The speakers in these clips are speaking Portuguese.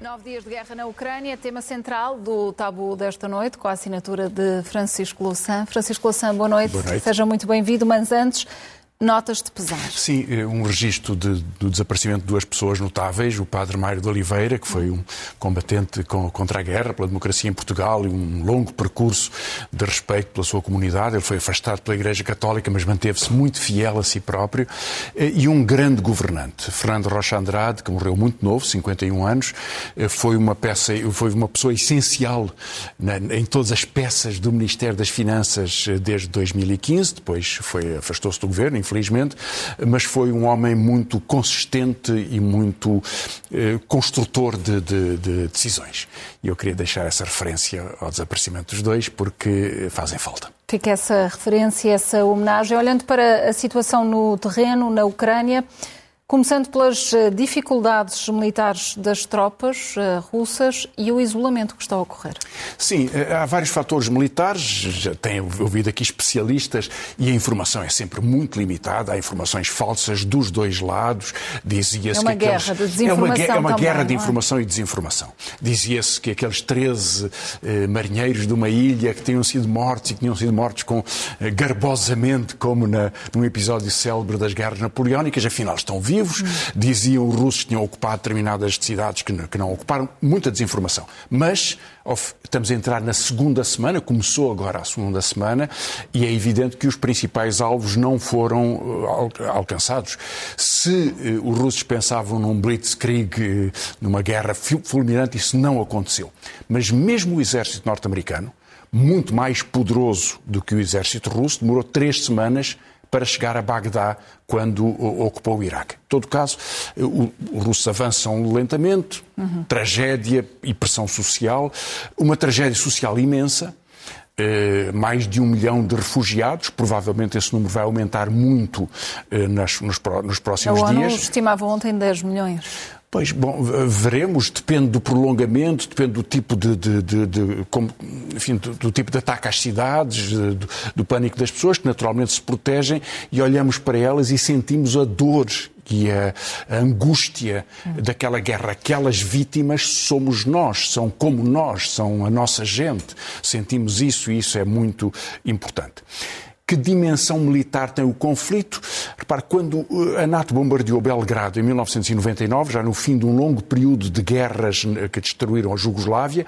Nove dias de guerra na Ucrânia, tema central do tabu desta noite, com a assinatura de Francisco Louçã. Francisco Louçã, boa noite. Boa noite. Seja muito bem-vindo, mas antes, notas de pesar. Sim, eh, um registro de, do desaparecimento de duas pessoas notáveis, o padre Mário de Oliveira, que foi um combatente com, contra a guerra, pela democracia em Portugal e um longo percurso de respeito pela sua comunidade. Ele foi afastado pela Igreja Católica, mas manteve-se muito fiel a si próprio. Eh, E um grande governante, Fernando Rocha Andrade, que morreu muito novo, 51 anos, eh, foi uma peça, foi uma pessoa essencial na- em todas as peças do Ministério das Finanças eh, desde 2015, depois foi afastou-se do governo, infelizmente, mas foi um homem muito consistente e muito eh, construtor de, de- de decisões. E eu queria deixar essa referência ao desaparecimento dos dois porque fazem falta. Fica essa referência, essa homenagem. Olhando para a situação no terreno, na Ucrânia, começando pelas eh, dificuldades militares das tropas eh, russas e o isolamento que está a ocorrer. Sim, eh, há vários fatores militares, já tenho ouvido aqui especialistas, e a informação é sempre muito limitada, há informações falsas dos dois lados, dizia-se É uma que aqueles... guerra de É uma, gue- desinformação é uma também, guerra de não é? informação e desinformação. Dizia-se que aqueles 13 eh, marinheiros de uma ilha que tinham sido mortos e que tinham sido mortos com, eh, garbosamente, como na, num episódio célebre das guerras napoleónicas, afinal estão vivos. Diziam os russos que tinham ocupado determinadas cidades que não, que não ocuparam. Muita desinformação. Mas estamos a entrar na segunda semana, começou agora a segunda semana, e é evidente que os principais alvos não foram eh, al- alcançados. Se eh, os russos pensavam num blitzkrieg, eh, numa guerra fu- fulminante, isso não aconteceu. Mas mesmo o exército norte-americano, muito mais poderoso do que o exército russo, demorou três semanas para chegar a Bagdá quando ocupou o Iraque. Em todo caso, os russos avançam lentamente, tragédia e pressão social, uma tragédia social imensa, eh, mais de um milhão de refugiados, provavelmente esse número vai aumentar muito eh, nas- nos, pró- nos A próximos ONU dias. estimava ontem 10 milhões. Pois, bom, veremos, depende do prolongamento, depende do tipo de, de- de- de- como, enfim, do, do tipo de ataque às cidades, de- do, do pânico das pessoas, que naturalmente se protegem, e olhamos para elas e sentimos a dor e a, a angústia daquela guerra. Aquelas vítimas somos nós, são como nós, são a nossa gente. Sentimos isso e isso é muito importante. Que dimensão militar tem o conflito? Repare, quando eh, a NATO bombardeou Belgrado em 1999, já no fim de um longo período de guerras eh, que destruíram a Jugoslávia,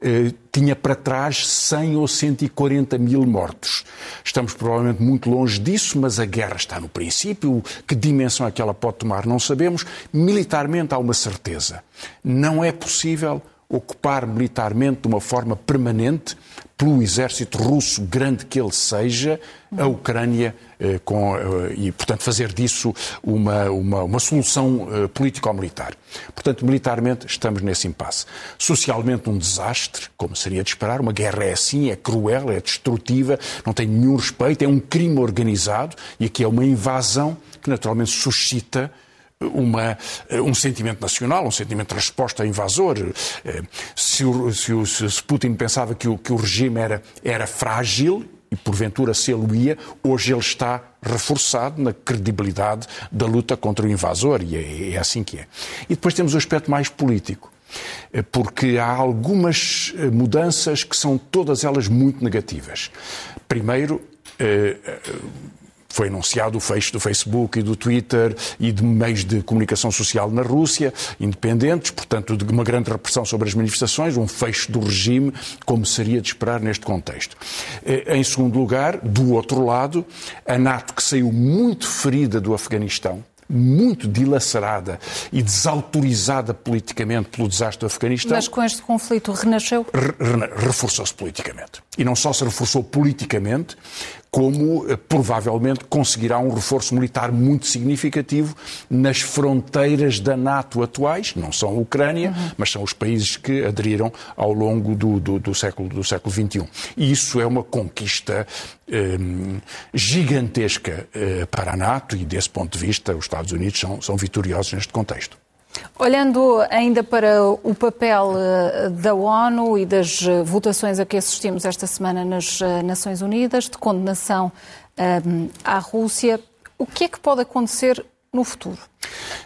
eh, tinha para trás 100 ou 140 mil mortos. Estamos provavelmente muito longe disso, mas a guerra está no princípio. Que dimensão é que ela pode tomar, não sabemos. Militarmente há uma certeza. Não é possível ocupar militarmente de uma forma permanente pelo exército russo, grande que ele seja, a Ucrânia eh, com, eh, e, portanto, fazer disso uma, uma, uma solução eh, político-militar. Portanto, militarmente estamos nesse impasse. Socialmente, um desastre, como seria de esperar. Uma guerra é assim, é cruel, é destrutiva, não tem nenhum respeito, é um crime organizado e aqui é uma invasão que naturalmente suscita uma, um sentimento nacional, um sentimento de resposta invasor. Eh, Se, o, se, o, se Putin pensava que o, que o regime era, era frágil, e porventura se ele ia, hoje ele está reforçado na credibilidade da luta contra o invasor, e é, é assim que é. E depois temos o aspecto mais político eh, porque há algumas eh, mudanças que são todas elas muito negativas. Primeiro, foi anunciado o fecho do Facebook e do Twitter e de meios de comunicação social na Rússia, independentes, portanto, de uma grande repressão sobre as manifestações, um fecho do regime, como seria de esperar neste contexto. Eh, Em segundo lugar, do outro lado, a NATO, que saiu muito ferida do Afeganistão, muito dilacerada e desautorizada politicamente pelo desastre do Afeganistão, Mas com este conflito renasceu? re- re- reforçou-se politicamente. E não só se reforçou politicamente, como eh, provavelmente conseguirá um reforço militar muito significativo nas fronteiras da NATO atuais, não são a Ucrânia, mas são os países que aderiram ao longo do, do, do século, do século XXI. E isso é uma conquista eh, gigantesca eh, para a NATO e, desse ponto de vista, os Estados Unidos são, são vitoriosos neste contexto. Olhando ainda para o papel eh, da ONU e das eh, votações a que assistimos esta semana nas eh, Nações Unidas, de condenação eh, à Rússia, o que é que pode acontecer no futuro?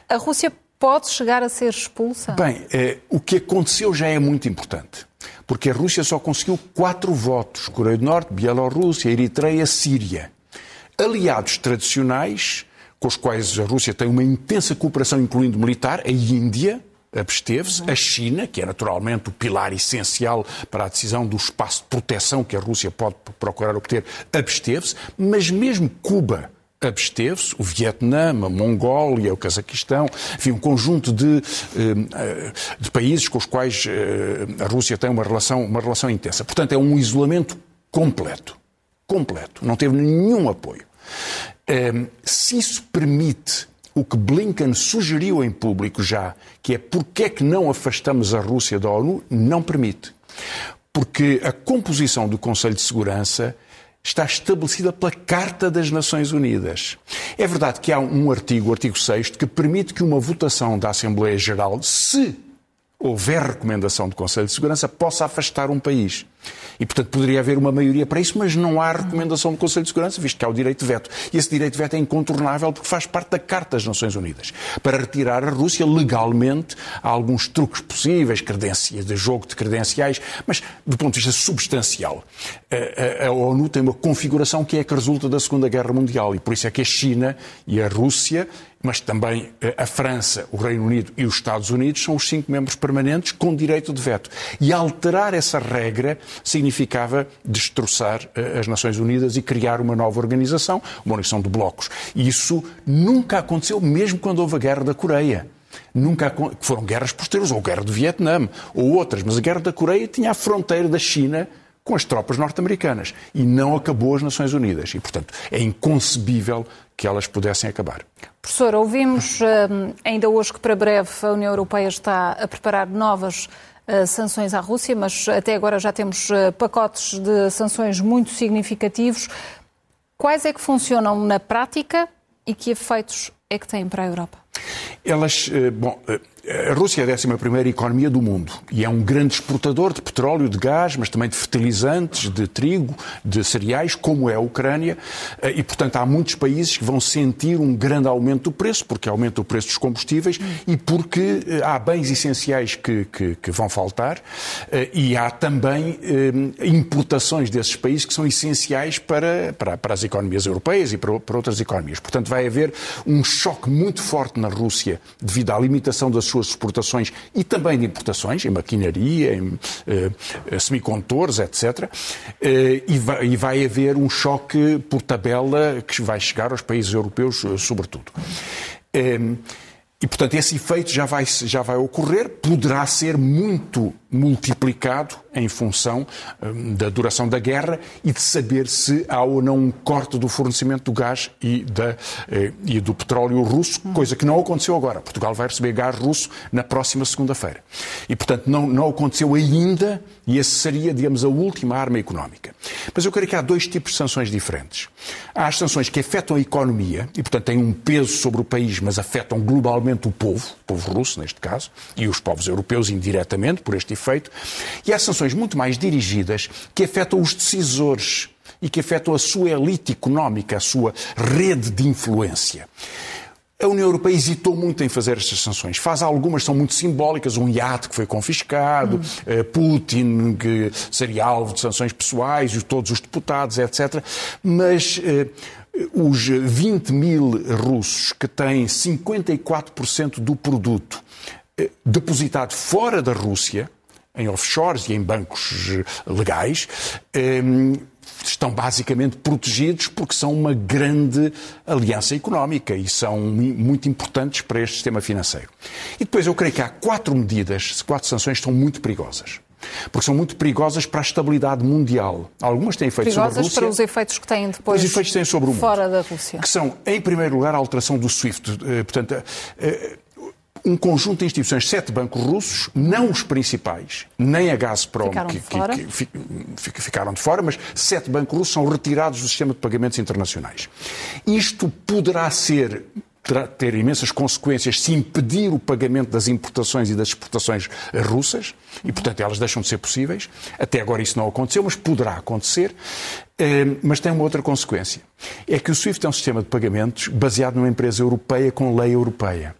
A Rússia pode chegar a ser expulsa? Bem, eh, o que aconteceu já é muito importante. Porque a Rússia só conseguiu quatro votos: Coreia do Norte, Bielorrússia, Eritreia, Síria. Aliados tradicionais, com os quais a Rússia tem uma intensa cooperação, incluindo militar, a Índia, absteve-se. A China, que é naturalmente o pilar essencial para a decisão do espaço de proteção que a Rússia pode procurar obter, absteve-se. Mas mesmo Cuba absteve-se, o Vietnã, a Mongólia, o Cazaquistão, enfim, um conjunto de, eh, de países com os quais eh, a Rússia tem uma relação, uma relação intensa. Portanto, é um isolamento completo. Completo. Não teve nenhum apoio. Eh, se isso permite o que Blinken sugeriu em público já, que é porque é que não afastamos a Rússia da ONU, não permite. Porque a composição do Conselho de Segurança está estabelecida pela Carta das Nações Unidas. É verdade que há um artigo, o artigo 6, que permite que uma votação da Assembleia Geral, se houver recomendação do Conselho de Segurança, possa afastar um país. E, portanto, poderia haver uma maioria para isso, mas não há recomendação do Conselho de Segurança, visto que há o direito de veto. E esse direito de veto é incontornável porque faz parte da Carta das Nações Unidas. Para retirar a Rússia legalmente, há alguns truques possíveis, credencias, de jogo de credenciais, mas do ponto de vista substancial, a, a, a ONU tem uma configuração que é a que resulta da Segunda Guerra Mundial. E por isso é que a China e a Rússia mas também eh, a França, o Reino Unido e os Estados Unidos são os cinco membros permanentes com direito de veto. E alterar essa regra significava destroçar eh, as Nações Unidas e criar uma nova organização, uma organização de blocos. E isso nunca aconteceu, mesmo quando houve a Guerra da Coreia. Nunca foram guerras posteriores, ou a Guerra do Vietnã, ou outras, mas a Guerra da Coreia tinha a fronteira da China com as tropas norte-americanas e não acabou as Nações Unidas. E, portanto, é inconcebível que elas pudessem acabar. Professor, ouvimos hum, ainda hoje que para breve a União Europeia está a preparar novas sanções à Rússia, mas até agora já temos hum, pacotes de sanções muito significativos. Quais é que funcionam na prática e que efeitos é que têm para a Europa? Elas, bom, a Rússia é a 11 economia do mundo e é um grande exportador de petróleo, de gás, mas também de fertilizantes, de trigo, de cereais, como é a Ucrânia. Eh, e, portanto, há muitos países que vão sentir um grande aumento do preço, porque aumenta o preço dos combustíveis e porque eh, há bens essenciais que, que, que vão faltar eh, e há também importações desses países que são essenciais para, para, para as economias europeias e para, para outras economias. Portanto, vai haver um choque muito forte na Rússia devido à limitação das suas exportações e também de importações, em maquinaria, em eh, semicondutores, etc. Eh, e, vai, e vai haver um choque por tabela que vai chegar aos países europeus, eh, sobretudo. Eh, e, portanto, esse efeito já vai, já vai ocorrer, poderá ser muito multiplicado em função um, da duração da guerra e de saber se há ou não um corte do fornecimento do gás e, da, eh, e do petróleo russo, coisa que não aconteceu agora. Portugal vai receber gás russo na próxima segunda-feira. E, portanto, não, não aconteceu ainda e essa seria, digamos, a última arma económica. Mas eu creio que há dois tipos de sanções diferentes. Há as sanções que afetam a economia e, portanto, têm um peso sobre o país, mas afetam globalmente o povo, o povo russo, neste caso, e os povos europeus indiretamente por este efeito. E há sanções muito mais dirigidas que afetam os decisores e que afetam a sua elite económica, a sua rede de influência. A União Europeia hesitou muito em fazer estas sanções. Faz algumas, são muito simbólicas. Um iate que foi confiscado, hum. Putin, que seria alvo de sanções pessoais, todos os deputados, etc. Mas eh, os 20 mil russos que têm 54% do produto eh, depositado fora da Rússia, em offshores e em bancos eh, legais, estão basicamente protegidos porque são uma grande aliança económica e são muito importantes para este sistema financeiro. E depois eu creio que há quatro medidas, quatro sanções que são muito perigosas. Porque são muito perigosas para a estabilidade mundial. Algumas têm efeitos perigosas sobre a Rússia. para os efeitos que têm depois. Os efeitos têm sobre o mundo. Fora da Rússia. Que são, em primeiro lugar, a alteração do SWIFT. Eh, portanto, eh, um conjunto de instituições, sete bancos russos, não os principais, nem a Gazprom, ficaram que, de fora. Que, que, ficaram de fora, mas sete bancos russos são retirados do sistema de pagamentos internacionais. Isto poderá ser ter imensas consequências se impedir o pagamento das importações e das exportações russas, e portanto elas deixam de ser possíveis. Até agora isso não aconteceu, mas poderá acontecer. Eh, mas tem uma outra consequência. É que o SWIFT é um sistema de pagamentos baseado numa empresa europeia com lei europeia.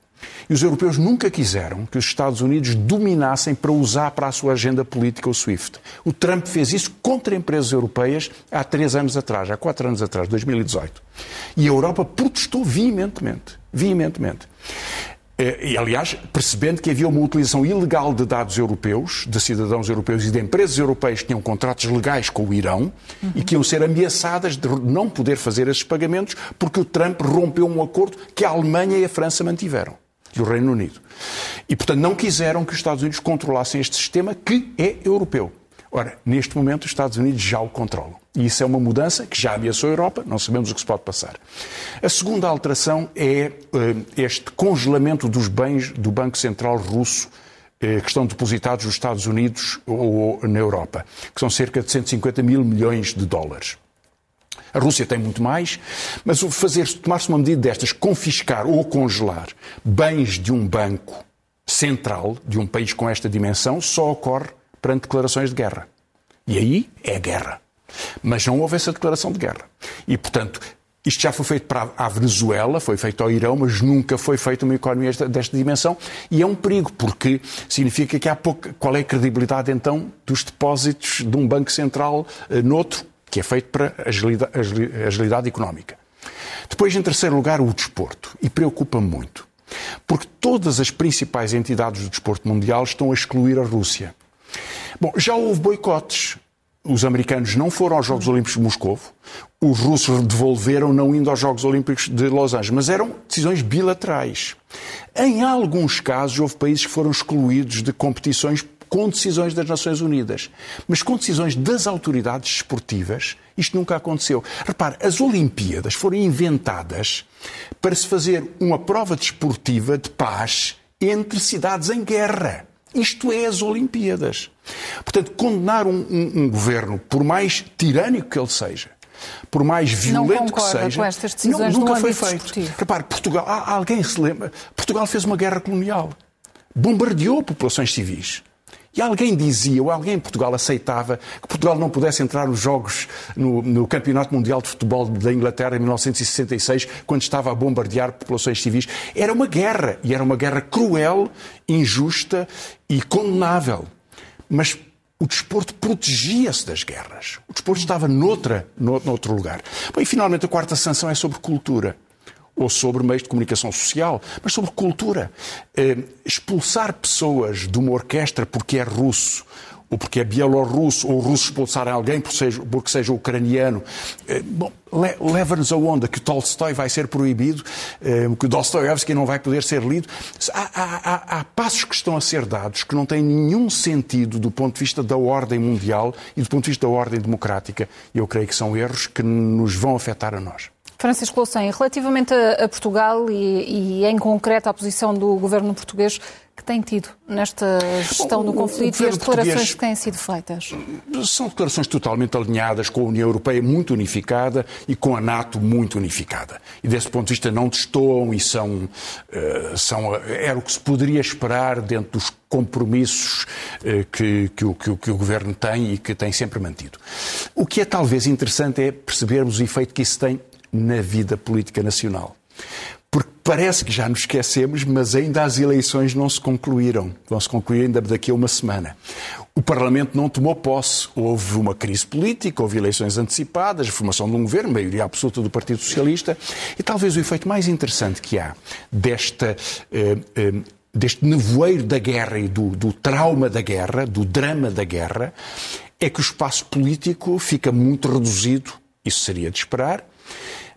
E os europeus nunca quiseram que os Estados Unidos dominassem para usar para a sua agenda política o SWIFT. O Trump fez isso contra empresas europeias há três anos atrás, há quatro anos atrás, 2018. E a Europa protestou veementemente. Veementemente. Eh, e, aliás, percebendo que havia uma utilização ilegal de dados europeus, de cidadãos europeus e de empresas europeias que tinham contratos legais com o Irão uhum. e que iam ser ameaçadas de não poder fazer esses pagamentos porque o Trump rompeu um acordo que a Alemanha e a França mantiveram e o Reino Unido. E, portanto, não quiseram que os Estados Unidos controlassem este sistema que é europeu. Ora, neste momento, os Estados Unidos já o controlam. E isso é uma mudança que já ameaçou a Europa, não sabemos o que se pode passar. A segunda alteração é uh, este congelamento dos bens do Banco Central Russo uh, que estão depositados nos Estados Unidos ou, ou na Europa, que são cerca de 150 mil milhões de dólares. A Rússia tem muito mais, mas tomar-se uma medida destas, confiscar ou congelar bens de um banco central, de um país com esta dimensão, só ocorre perante declarações de guerra. E aí é guerra. Mas não houve essa declaração de guerra. E, portanto, isto já foi feito para a Venezuela, foi feito ao Irão, mas nunca foi feito uma economia desta, dimensão. E é um perigo, porque significa que há pouco. Qual é a credibilidade, então, dos depósitos de um Banco Central uh, noutro? Que é feito para agilidade, agilidade económica. Depois, em terceiro lugar, o desporto. E preocupa-me muito. Porque todas as principais entidades do desporto mundial estão a excluir a Rússia. Bom, já houve boicotes. Os americanos não foram aos Jogos Olímpicos de Moscou, os russos devolveram não indo aos Jogos Olímpicos de Los Angeles, mas eram decisões bilaterais. Em alguns casos, houve países que foram excluídos de competições com decisões das Nações Unidas. Mas com decisões das autoridades esportivas, isto nunca aconteceu. Repare, as Olimpíadas foram inventadas para se fazer uma prova desportiva de paz entre cidades em guerra. Isto é as Olimpíadas. Portanto, condenar um, um, um governo, por mais tirânico que ele seja, por mais violento que seja, não, nunca foi feito. Desportivo. Repare, Portugal, alguém se lembra? Portugal fez uma guerra colonial, bombardeou populações civis. E alguém dizia, ou alguém em Portugal aceitava, que Portugal não pudesse entrar nos Jogos, no, no, Campeonato Mundial de Futebol da Inglaterra em 1966, quando estava a bombardear populações civis. Era uma guerra, e era uma guerra cruel, injusta e condenável. Mas o desporto protegia-se das guerras. O desporto estava noutra, noutro lugar. Bom, e finalmente a quarta sanção é sobre cultura ou sobre meios de comunicação social, mas sobre cultura. Eh, expulsar pessoas de uma orquestra porque é russo, ou porque é bielorrusso, ou russo expulsar alguém porque seja, porque seja ucraniano. Eh, leva-nos a onda que Tolstói vai ser proibido, eh, que Dostoiévski não vai poder ser lido. Há, há, há, passos que estão a ser dados que não têm nenhum sentido do ponto de vista da ordem mundial e do ponto de vista da ordem democrática. Eu creio que são erros que nos vão afetar a nós. Francisco Louçã, relativamente a, Portugal e, e, em concreto, à posição do governo português que tem tido nesta gestão Bom, do conflito e as declarações que têm sido feitas? São declarações totalmente alinhadas com a União Europeia muito unificada e com a NATO muito unificada. E desse ponto de vista não destoam e são, uh, são era o que se poderia esperar dentro dos compromissos uh, que, que, o, que, que o Governo tem e que tem sempre mantido. O que é talvez interessante é percebermos o efeito que isso tem na vida política nacional. Porque parece que já nos esquecemos, mas ainda as eleições não se concluíram. Vão se concluir ainda daqui a uma semana. O Parlamento não tomou posse. Houve uma crise política, houve eleições antecipadas, a formação de um governo, maioria absoluta do Partido Socialista. E talvez o efeito mais interessante que há desta. Eh, eh, deste nevoeiro da guerra e do, do trauma da guerra, do drama da guerra, é que o espaço político fica muito reduzido, isso seria de esperar,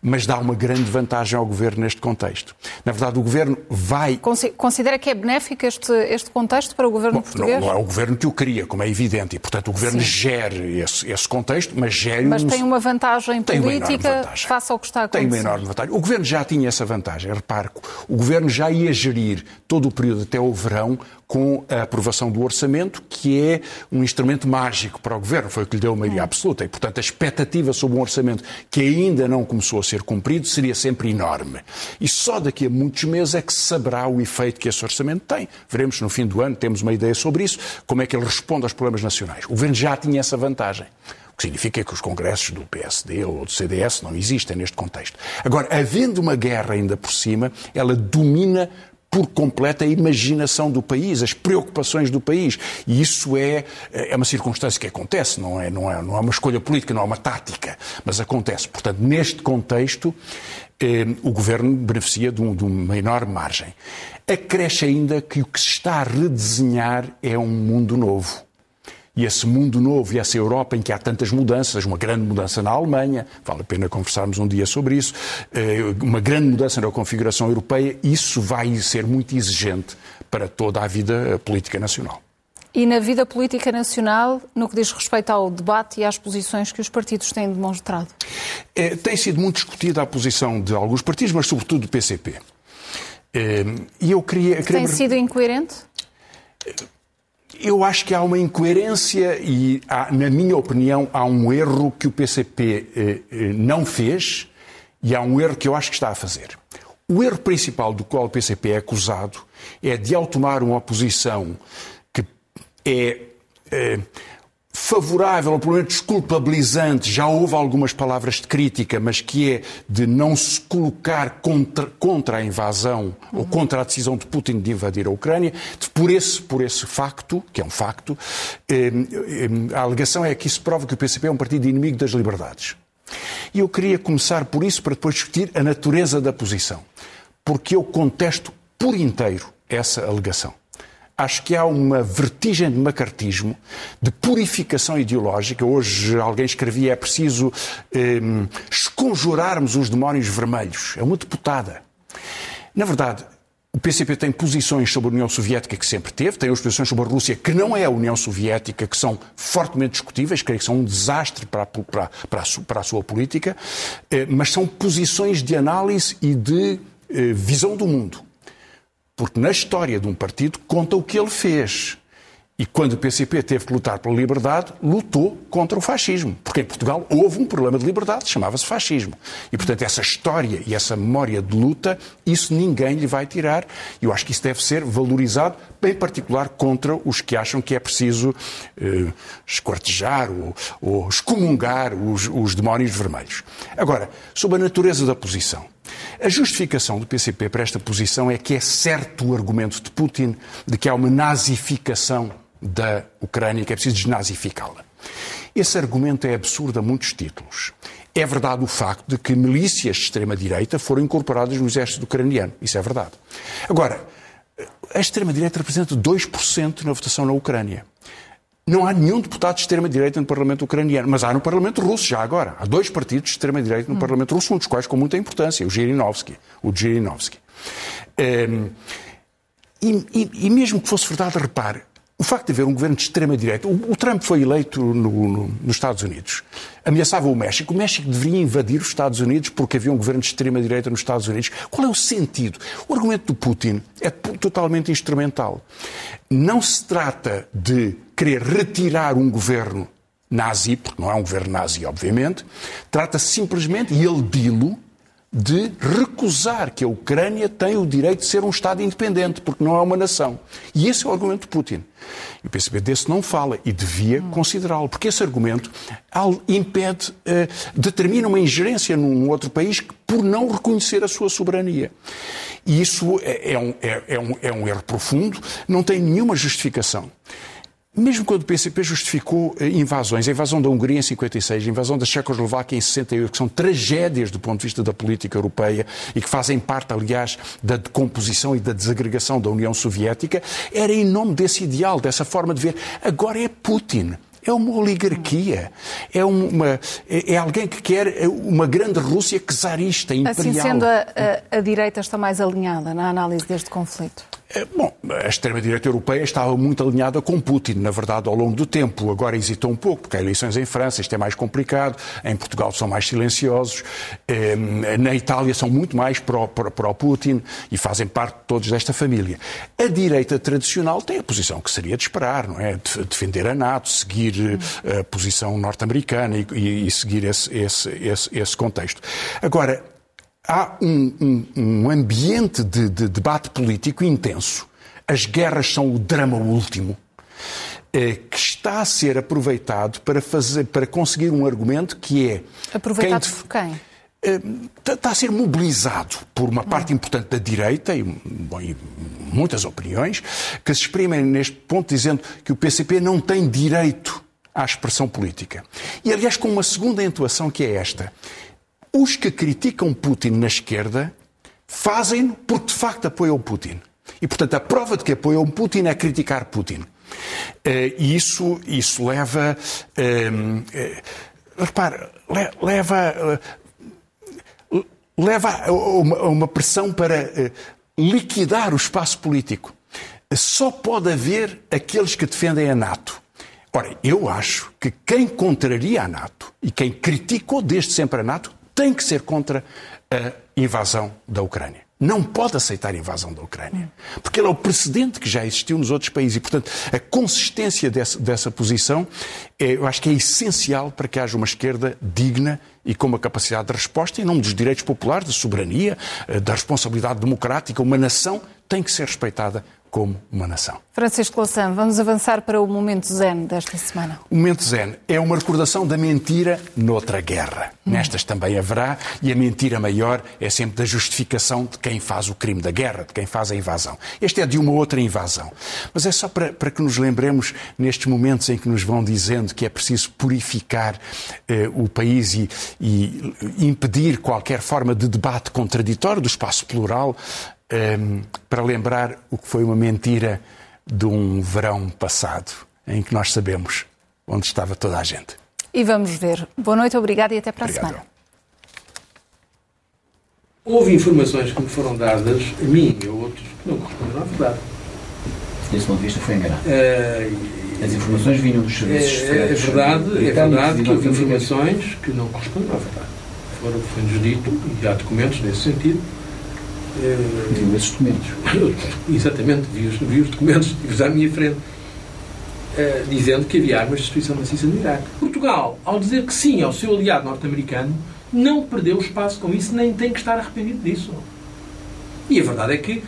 mas dá uma grande vantagem ao governo neste contexto. Na verdade, o governo vai. Considera que é benéfico este, este contexto para o governo Bom, português? Não, não, é o governo que o cria, como é evidente, e portanto o governo Sim. gere esse, esse, contexto, mas gere. Mas um... tem uma vantagem política uma vantagem. face ao que está a acontecer. Tem uma enorme vantagem. O governo já tinha essa vantagem. Repare, o governo já ia gerir todo o período até o verão com a aprovação do orçamento, que é um instrumento mágico para o governo, foi o que lhe deu a maioria hum. absoluta. E, portanto, a expectativa sobre um orçamento que ainda não começou a ser cumprido seria sempre enorme. E só daqui a muitos meses é que se saberá o efeito que esse orçamento tem. Veremos no fim do ano, temos uma ideia sobre isso, como é que ele responde aos problemas nacionais. O governo já tinha essa vantagem. O que significa que os congressos do PSD ou do CDS não existem neste contexto. Agora, havendo uma guerra ainda por cima, ela domina por completo a imaginação do país, as preocupações do país. E isso é, é uma circunstância que acontece, não é, não, é, não é uma escolha política, não é uma tática, mas acontece. Portanto, neste contexto, eh, o governo beneficia de, um, de uma enorme margem. Acresce ainda que o que se está a redesenhar é um mundo novo e esse mundo novo e essa Europa em que há tantas mudanças, uma grande mudança na Alemanha, vale a pena conversarmos um dia sobre isso, eh, uma grande mudança na configuração europeia, isso vai ser muito exigente para toda a vida política nacional. E na vida política nacional, no que diz respeito ao debate e às posições que os partidos têm demonstrado? É, tem sido muito discutida a posição de alguns partidos, mas sobretudo do PCP. É, e eu queria, queria... Tem sido incoerente? Eu acho que há uma incoerência e, há, na minha opinião, há um erro que o PCP eh, eh, não fez e há um erro que eu acho que está a fazer. O erro principal do qual o PCP é acusado é de, ao tomar uma posição que é, é favorável, ou pelo menos desculpabilizante, já houve algumas palavras de crítica, mas que é de não se colocar contra, contra a invasão uhum. ou contra a decisão de Putin de invadir a Ucrânia, por esse, por esse facto, que é um facto, eh, eh, a alegação é que isso prova que o PCP é um partido inimigo das liberdades. E eu queria começar por isso para depois discutir a natureza da posição, porque eu contesto por inteiro essa alegação acho que há uma vertigem de macartismo, de purificação ideológica. Hoje alguém escrevia é preciso eh, esconjurarmos os demónios vermelhos. É uma deputada. Na verdade, o PCP tem posições sobre a União Soviética que sempre teve, tem as posições sobre a Rússia que não é a União Soviética, que são fortemente discutíveis, creio que são um desastre para a, para, para a, para a sua política, eh, mas são posições de análise e de eh, visão do mundo. Porque na história de um partido conta o que ele fez. E quando o PCP teve que lutar pela liberdade, lutou contra o fascismo. Porque em Portugal houve um problema de liberdade, chamava-se fascismo. E, portanto, essa história e essa memória de luta, isso ninguém lhe vai tirar. E eu acho que isso deve ser valorizado, em particular contra os que acham que é preciso eh, esquartejar ou, ou excomungar os, os demónios vermelhos. Agora, sobre a natureza da posição. A justificação do PCP para esta posição é que é certo o argumento de Putin de que há uma nazificação da Ucrânia, que é preciso desnazificá-la. Esse argumento é absurdo a muitos títulos. É verdade o facto de que milícias de extrema-direita foram incorporadas no exército ucraniano. Isso é verdade. Agora, a extrema-direita representa 2% na votação na Ucrânia. Não há nenhum deputado de extrema-direita no Parlamento ucraniano, mas há no Parlamento russo, já agora. Há dois partidos de extrema-direita no hum. Parlamento russo, um dos quais com muita importância, o Zhirinovsky. O Zhirinovsky. Um, ehm, e, e, e, mesmo que fosse verdade, repare, o facto de haver um governo de extrema-direita, o, o, Trump foi eleito no, no, nos Estados Unidos, ameaçava o México. O México deveria invadir os Estados Unidos porque havia um governo de extrema-direita nos Estados Unidos. Qual é o sentido? O argumento do Putin é totalmente instrumental. Não se trata de querer retirar um governo nazi, porque não é um governo nazi, obviamente, trata-se simplesmente, e ele dilo, de recusar que a Ucrânia tem o direito de ser um Estado independente, porque não é uma nação. E esse é o argumento de Putin. E o PCB desse não fala e devia considerá-lo, porque esse argumento impede, uh, determina uma ingerência num outro país por não reconhecer a sua soberania. E isso é, é, um, é, é, um, é um erro profundo, não tem nenhuma justificação. Mesmo quando o PCP justificou eh, invasões, a invasão da Hungria em 56, a invasão da Checoslováquia em 68, que são tragédias do ponto de vista da política europeia e que fazem parte, aliás, da decomposição e da desagregação da União Soviética, era em nome desse ideal, dessa forma de ver. Agora é Putin. É uma oligarquia. É, uma, é, é alguém que quer uma grande Rússia czarista, imperial. Assim sendo, a, a, a direita está mais alinhada na análise deste conflito? É, bom, a extrema-direita europeia estava muito alinhada com Putin, na verdade, ao longo do tempo. Agora hesitou um pouco, porque há eleições em França, isto é mais complicado. Em Portugal são mais silenciosos. É, na Itália são muito mais pró-Putin e fazem parte todos desta família. A direita tradicional tem a posição que seria de esperar, não é? Defender a NATO, seguir eh, a posição norte-americana e, seguir esse, esse, esse, esse contexto. Agora, há um, um, um ambiente de, de, debate político intenso. As guerras são o drama último eh, que está a ser aproveitado para, fazer, para conseguir um argumento que é. Aproveitado quem, por quem? está a ser mobilizado por uma parte importante da direita, e, bom, e muitas opiniões, que se exprimem neste ponto dizendo que o PCP não tem direito à expressão política. E, aliás, com uma segunda entoação que é esta. Os que criticam Putin na esquerda fazem-no porque, de facto, apoiam Putin. E, portanto, a prova de que apoiam Putin é criticar Putin. Eh, e isso, isso leva. Uh, repare, leva. leva a uma pressão para liquidar o espaço político. Só pode haver aqueles que defendem a NATO. Ora, eu acho que quem contraria a NATO e quem criticou desde sempre a NATO tem que ser contra a invasão da Ucrânia. Não pode aceitar a invasão da Ucrânia. Porque ele é o precedente que já existiu nos outros países. E, portanto, a consistência dessa, dessa posição é, eu acho que é essencial para que haja uma esquerda digna e com uma capacidade de resposta em nome dos direitos populares, da soberania, eh, da responsabilidade democrática. Uma nação tem que ser respeitada como uma nação. Francisco Louçã, vamos avançar para o momento zen desta semana. O momento zen é uma recordação da mentira noutra guerra. Hum. Nestas também haverá, e a mentira maior é sempre da justificação de quem faz o crime da guerra, de quem faz a invasão. Este é de uma outra invasão. Mas é só para, para que nos lembremos nestes momentos em que nos vão dizendo que é preciso purificar eh, o país e, e impedir qualquer forma de debate contraditório do espaço plural, para lembrar o que foi uma mentira de um verão passado, em que nós sabemos onde estava toda a gente. E vamos ver. Boa noite, obrigado e até para Obrigado. a semana. Houve informações que me foram dadas, a mim e a outros, que não correspondem à verdade. Desse ponto de vista foi enganado. Uh, As informações vinham dos serviços é, é verdade, é verdade que houve informações que não correspondem à verdade. Foi-nos dito, e há documentos nesse sentido, Viu esses documentos? Exatamente, vi os, vi os documentos, vi-os à minha frente, uh, dizendo que havia armas de destruição maciça no Iraque. Portugal, ao dizer que sim ao seu aliado norte-americano, não perdeu espaço com isso, nem tem que estar arrependido disso. E a verdade é que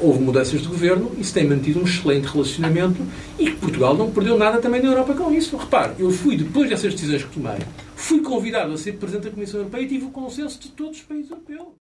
houve mudanças de governo e se tem mantido um excelente relacionamento e que Portugal não perdeu nada também na Europa com isso. Repare, eu fui, depois dessas decisões que tomei, fui convidado a ser Presidente da Comissão Europeia e tive o consenso de todos os países europeus.